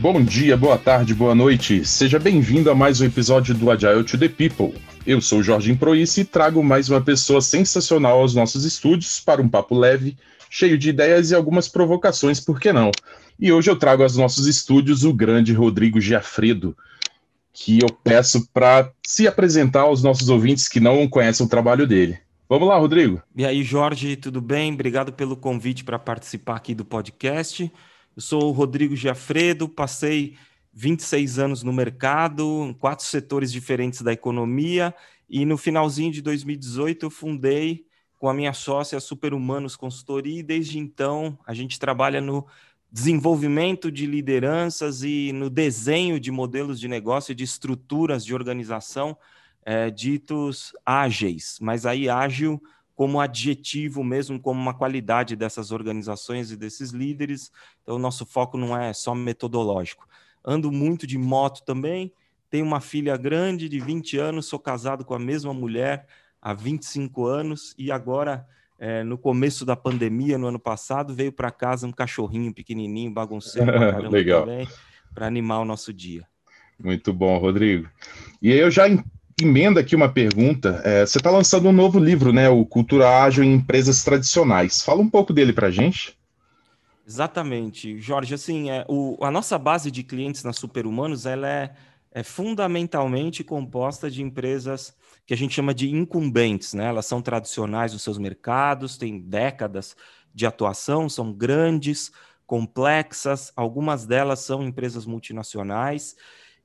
Bom dia, boa tarde, boa noite. Seja bem-vindo a mais um episódio do Agile to the People. Eu sou o Jorge Improice e trago mais uma pessoa sensacional aos nossos estúdios para um papo leve, cheio de ideias e algumas provocações, por que não? E hoje eu trago aos nossos estúdios o grande Rodrigo Giafredo, que eu peço para se apresentar aos nossos ouvintes que não conhecem o trabalho dele. Vamos lá, Rodrigo. E aí, Jorge, tudo bem? Obrigado pelo convite para participar aqui do podcast. Eu sou o Rodrigo Giafredo, passei 26 anos no mercado, em quatro setores diferentes da economia, e no finalzinho de 2018 eu fundei com a minha sócia Super Humanos Consultoria, e desde então a gente trabalha no desenvolvimento de lideranças e no desenho de modelos de negócio e de estruturas de organização é, ditos ágeis, mas aí ágil como adjetivo mesmo, como uma qualidade dessas organizações e desses líderes. Então, o nosso foco não é só metodológico. Ando muito de moto também, tenho uma filha grande de 20 anos, sou casado com a mesma mulher há 25 anos e agora, é, no começo da pandemia, no ano passado, veio para casa um cachorrinho pequenininho, bagunceiro Legal. também, para animar o nosso dia. Muito bom, Rodrigo. E aí eu já emenda aqui uma pergunta. É, você está lançando um novo livro, né? O Cultura Ágil em Empresas Tradicionais. Fala um pouco dele para a gente. Exatamente, Jorge. Assim, é, o, a nossa base de clientes na Superhumanos ela é, é fundamentalmente composta de empresas que a gente chama de incumbentes, né? Elas são tradicionais nos seus mercados, têm décadas de atuação, são grandes, complexas, algumas delas são empresas multinacionais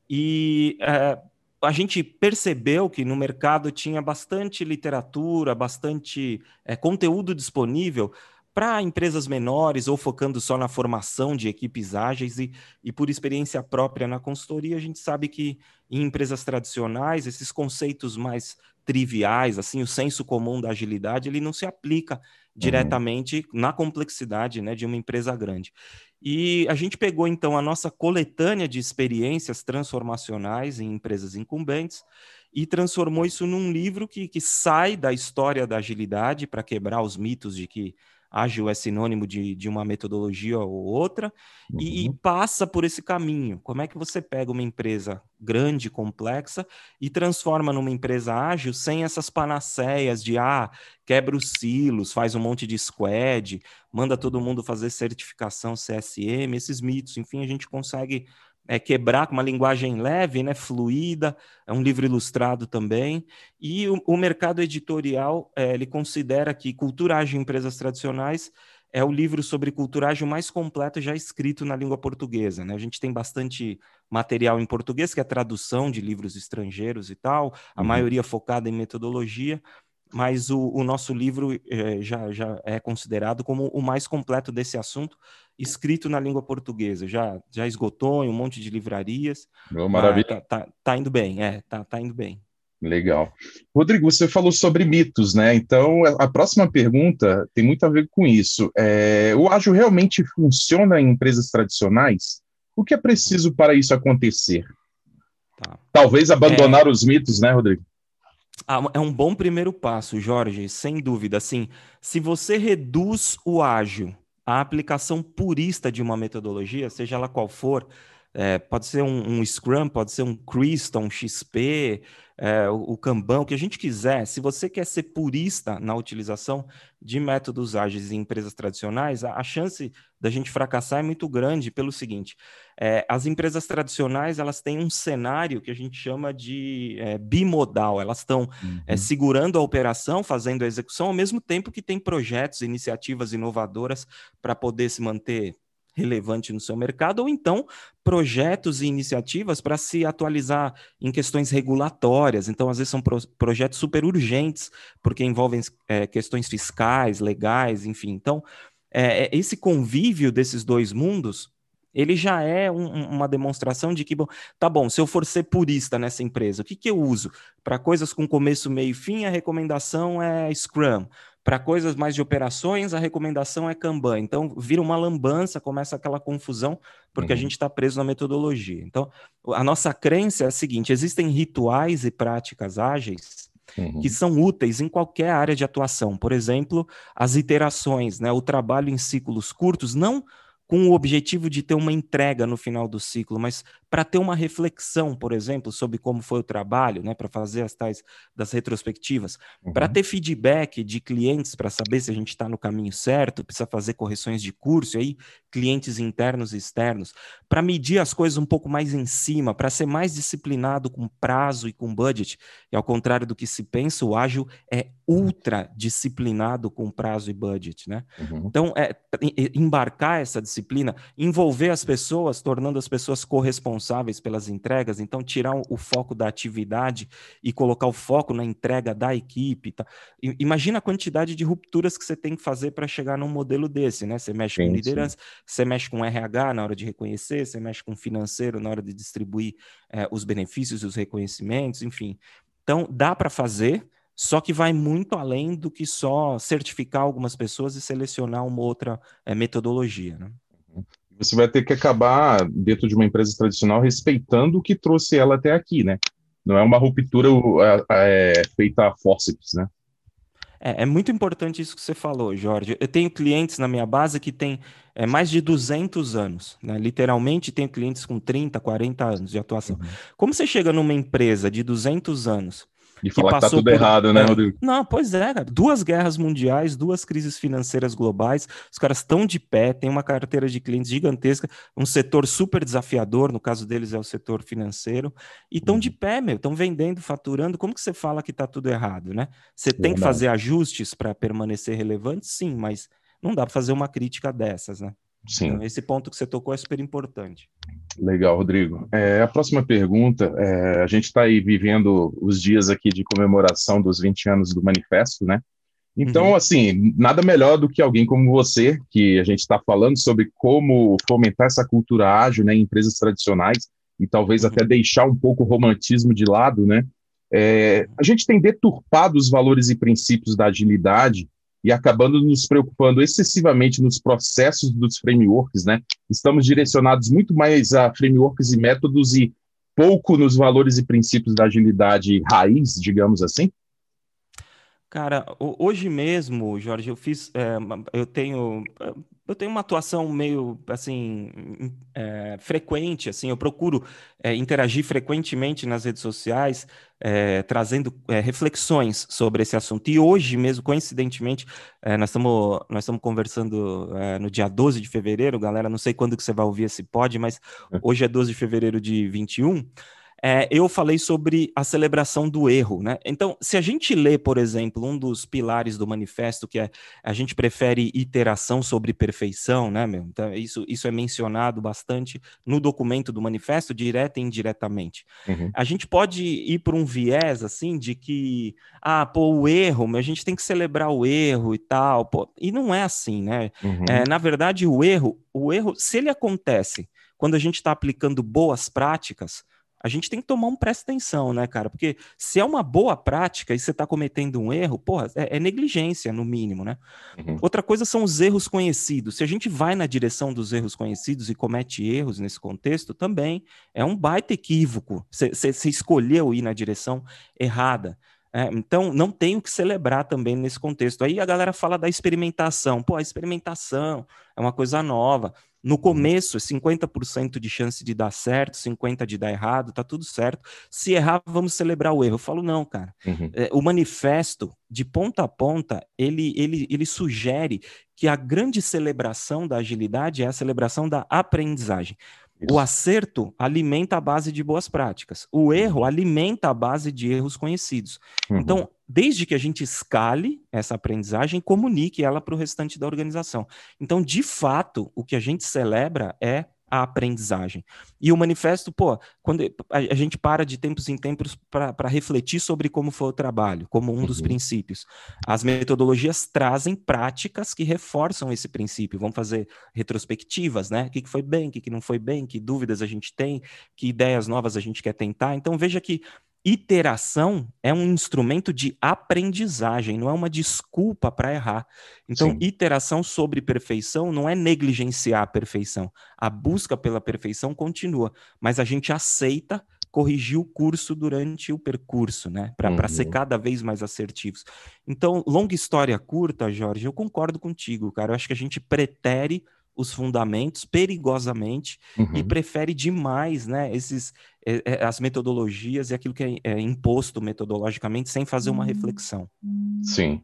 e é, a gente percebeu que no mercado tinha bastante literatura, bastante é, conteúdo disponível para empresas menores ou focando só na formação de equipes ágeis e, e por experiência própria na consultoria, a gente sabe que em empresas tradicionais, esses conceitos mais triviais, assim, o senso comum da agilidade, ele não se aplica uhum. diretamente uhum. na complexidade né, de uma empresa grande. E a gente pegou então a nossa coletânea de experiências transformacionais em empresas incumbentes e transformou isso num livro que, que sai da história da agilidade para quebrar os mitos de que ágil é sinônimo de, de uma metodologia ou outra, uhum. e, e, uhum. passa por esse caminho. Como é que você pega uma empresa grande, complexa, e transforma numa empresa ágil sem essas panaceias de, ah, quebra os silos, faz um monte de squad, manda todo mundo fazer certificação CSM, esses mitos, enfim, a gente consegue é, quebrar com uma linguagem leve, né, fluida, é um livro ilustrado também, e o, o mercado editorial, é, ele considera que Culturagem em Empresas Tradicionais é o livro sobre culturagem mais completo já escrito na língua portuguesa. Né? A gente tem bastante material em português, que é tradução de livros estrangeiros e tal, a uhum. maioria focada em metodologia, mas o, o nosso livro é, já, já é considerado como o mais completo desse assunto, escrito na língua portuguesa. Já, já esgotou em um monte de livrarias. Oh, maravilha. Tá, tá, tá, indo bem, é, tá, tá indo bem. Legal. Rodrigo, você falou sobre mitos, né? Então, a próxima pergunta tem muito a ver com isso. É, o ágil realmente funciona em empresas tradicionais? O que é preciso para isso acontecer? Tá. Talvez abandonar é... os mitos, né, Rodrigo? Ah, é um bom primeiro passo, Jorge, sem dúvida. Assim, se você reduz o ágil à aplicação purista de uma metodologia, seja ela qual for, é, pode ser um, um, Scrum, pode ser um Crystal, um XP, é, o, o Kanban, o que a gente quiser. Se você quer ser purista na utilização de métodos ágeis em empresas tradicionais, a, a chance da gente fracassar é muito grande pelo seguinte: é, as empresas tradicionais elas têm um cenário que a gente chama de é, bimodal. Elas estão é, uhum. segurando a operação, fazendo a execução, ao mesmo tempo que tem projetos, iniciativas inovadoras para poder se manter relevante no seu mercado, ou então projetos e iniciativas para se atualizar em questões regulatórias. Então, às vezes, são pro projetos super urgentes, porque envolvem é, questões fiscais, legais, enfim. Então, é, esse convívio desses dois mundos ele já é um, uma demonstração de que, bom, tá bom, se eu for ser purista nessa empresa, o que, que eu uso? Para coisas com começo, meio e fim, a recomendação é Scrum. Para coisas mais de operações, a recomendação é Kanban. Então, vira uma lambança, começa aquela confusão, porque uhum. a gente está preso na metodologia. Então, a nossa crença é a seguinte: existem rituais e práticas ágeis uhum. que são úteis em qualquer área de atuação. Por exemplo, as iterações, né? o trabalho em ciclos curtos, não com o objetivo de ter uma entrega no final do ciclo, mas para ter uma reflexão, por exemplo, sobre como foi o trabalho, né, para fazer as tais das retrospectivas, uhum. para ter feedback de clientes para saber se a gente está no caminho certo, precisa fazer correções de curso, aí clientes internos e externos, para medir as coisas um pouco mais em cima, para ser mais disciplinado com prazo e com budget. E ao contrário do que se pensa, o ágil é ultra disciplinado com prazo e budget, né? Uhum. Então, é, embarcar essa disciplina, envolver as pessoas, tornando as pessoas corresponsáveis pelas entregas, então tirar o foco da atividade e colocar o foco na entrega da equipe. Tá? Imagina a quantidade de rupturas que você tem que fazer para chegar num modelo desse, né? Você mexe sim, com liderança, sim. você mexe com RH na hora de reconhecer, você mexe com financeiro na hora de distribuir é, os benefícios e os reconhecimentos, enfim. Então, dá para fazer, só que vai muito além do que só certificar algumas pessoas e selecionar uma outra é, metodologia. Né? Você vai ter que acabar, dentro de uma empresa tradicional, respeitando o que trouxe ela até aqui, né? Não é uma ruptura é, é, feita a forceps, né? É, é, muito importante isso que você falou, Jorge. Eu tenho clientes na minha base que têm é, mais de 200 anos, né? Literalmente, tenho clientes com 30, 40 anos de atuação. Uhum. Como você chega numa empresa de 200 anos e falar que tá tudo por... errado, né, é. Rodrigo? Não, pois é, cara. Duas guerras mundiais, duas crises financeiras globais, os caras estão de pé, tem uma carteira de clientes gigantesca, um setor super desafiador, no caso deles é o setor financeiro, e estão de uhum. pé, meu, estão vendendo, faturando. Como que você fala que tá tudo errado, né? Você tem que fazer ajustes para permanecer relevante? Sim, mas não dá para fazer uma crítica dessas, né? Sim. Então, esse ponto que você tocou é super importante. Legal, Rodrigo. É, a próxima pergunta, é, a gente está aí vivendo os dias aqui de comemoração dos 20 anos do manifesto, né? Então, uhum. assim, nada melhor do que alguém como você, que a gente está falando sobre como fomentar essa cultura ágil né, em empresas tradicionais e talvez uhum. até deixar um pouco o romantismo de lado, né? É, a gente tem deturpado os valores e princípios da agilidade e acabando nos preocupando excessivamente nos processos dos frameworks, né? Estamos direcionados muito mais a frameworks e métodos e pouco nos valores e princípios da agilidade raiz, digamos assim? Cara, hoje mesmo, Jorge, eu fiz, é, eu tenho, eu tenho uma atuação meio, assim, é, frequente, assim, eu procuro é, interagir frequentemente nas redes sociais, é, trazendo é, reflexões sobre esse assunto. E hoje mesmo, coincidentemente, é, nós estamos nós estamos conversando no dia 12 de fevereiro, galera, não sei quando que você vai ouvir esse pod, mas hoje é 12 de fevereiro de 21, é, eu falei sobre a celebração do erro, né? Então, se a gente lê, por exemplo, um dos pilares do manifesto, que é a gente prefere iteração sobre perfeição, né, meu? Então, isso, isso é mencionado bastante no documento do manifesto, direta e indiretamente. Uhum. A gente pode ir por um viés, assim, de que, ah, pô, o erro, a gente tem que celebrar o erro e tal, pô. E não é assim, né? Uhum. É, na verdade, o erro, o erro, se ele acontece quando a gente está aplicando boas práticas, a gente tem que tomar um presta atenção, né, cara? Porque se é uma boa prática e você está cometendo um erro, porra, é, é, negligência, no mínimo, né? Uhum. Outra coisa são os erros conhecidos. Se a gente vai na direção dos erros conhecidos e comete erros nesse contexto, também é um baita equívoco. Você escolheu ir na direção errada. É, então, não tem o que celebrar também nesse contexto. Aí a galera fala da experimentação. Pô, a experimentação é uma coisa nova. No começo, 50% de chance de dar certo, 50% de dar errado, tá tudo certo. Se errar, vamos celebrar o erro. Eu falo, não, cara. Uhum. É, o manifesto, de ponta a ponta, ele, ele, ele sugere que a grande celebração da agilidade é a celebração da aprendizagem. O acerto alimenta a base de boas práticas. O erro uhum. alimenta a base de erros conhecidos. Uhum. Então, desde que a gente escale essa aprendizagem, comunique ela para o restante da organização. Então, de fato, o que a gente celebra é a aprendizagem. E o manifesto, pô, quando a, gente para de tempos em tempos para refletir sobre como foi o trabalho, como um uhum. dos princípios. As metodologias trazem práticas que reforçam esse princípio. Vamos fazer retrospectivas, né? O que, que foi bem, o que, que não foi bem, que dúvidas a gente tem, que ideias novas a gente quer tentar. Então, veja que iteração é um instrumento de aprendizagem, não é uma desculpa para errar. Então, Sim. iteração sobre perfeição não é negligenciar a perfeição. A busca pela perfeição continua, mas a gente aceita corrigir o curso durante o percurso, né? Para uhum. ser cada vez mais assertivos. Então, longa história curta, Jorge, eu concordo contigo, cara. Eu acho que a gente pretere os fundamentos perigosamente uhum. e prefere demais, né, esses, é, é, as metodologias e aquilo que é, é, imposto metodologicamente sem fazer uma reflexão. Sim.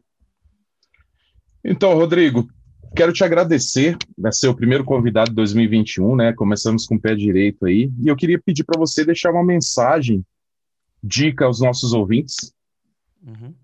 Então, Rodrigo, quero te agradecer, vai ser o primeiro convidado de 2021, né? Começamos com o pé direito aí, e eu queria pedir para você deixar uma mensagem, dica aos nossos ouvintes. Uhum.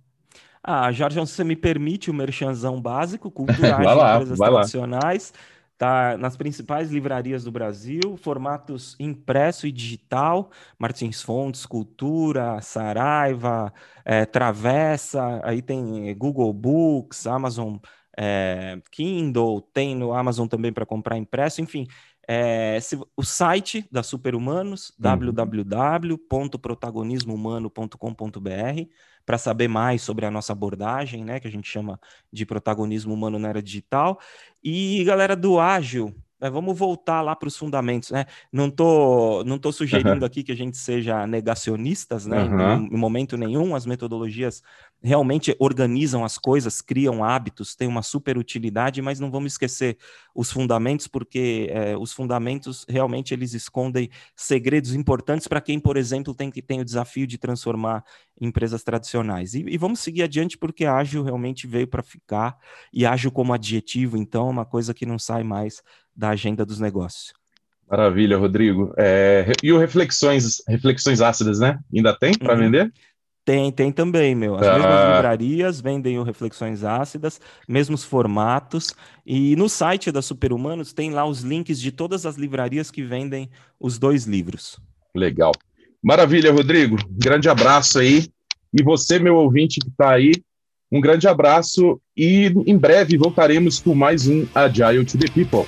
Ah, Jorge, se você me permite o merchanzão básico, culturais vai lá, empresas vai tradicionais, lá. Tá nas principais livrarias do Brasil, formatos impresso e digital, Martins Fontes, Cultura, Saraiva, é, Travessa, aí tem Google Books, Amazon é, Kindle, tem no Amazon também para comprar impresso, enfim, é, se, o site da Superhumanos, uhum. www.protagonismohumano.com.br, para saber mais sobre a nossa abordagem, né, que a gente chama de protagonismo humano na era digital. E galera do Ágil, é, vamos voltar lá para os fundamentos, né? Não tô, não tô sugerindo uhum. aqui que a gente seja negacionistas, né? Uhum. Em, em, momento nenhum, as metodologias realmente organizam as coisas, criam hábitos, têm uma super utilidade, mas não vamos esquecer os fundamentos, porque é, os fundamentos realmente eles escondem segredos importantes para quem, por exemplo, tem que tem o desafio de transformar empresas tradicionais. E, e vamos seguir adiante porque ágil realmente veio para ficar e ágil como adjetivo, então, é uma coisa que não sai mais da agenda dos negócios. Maravilha, Rodrigo. É, e o Reflexões, Reflexões Ácidas, né? Ainda tem para uhum. vender? Tem, tem também, meu. As ah. mesmas livrarias vendem o Reflexões Ácidas, mesmos formatos. E no site da Superhumanos tem lá os links de todas as livrarias que vendem os dois livros. Legal. Maravilha, Rodrigo. Grande abraço aí. E você, meu ouvinte que está aí, um grande abraço e em breve voltaremos com mais um Agile to the People.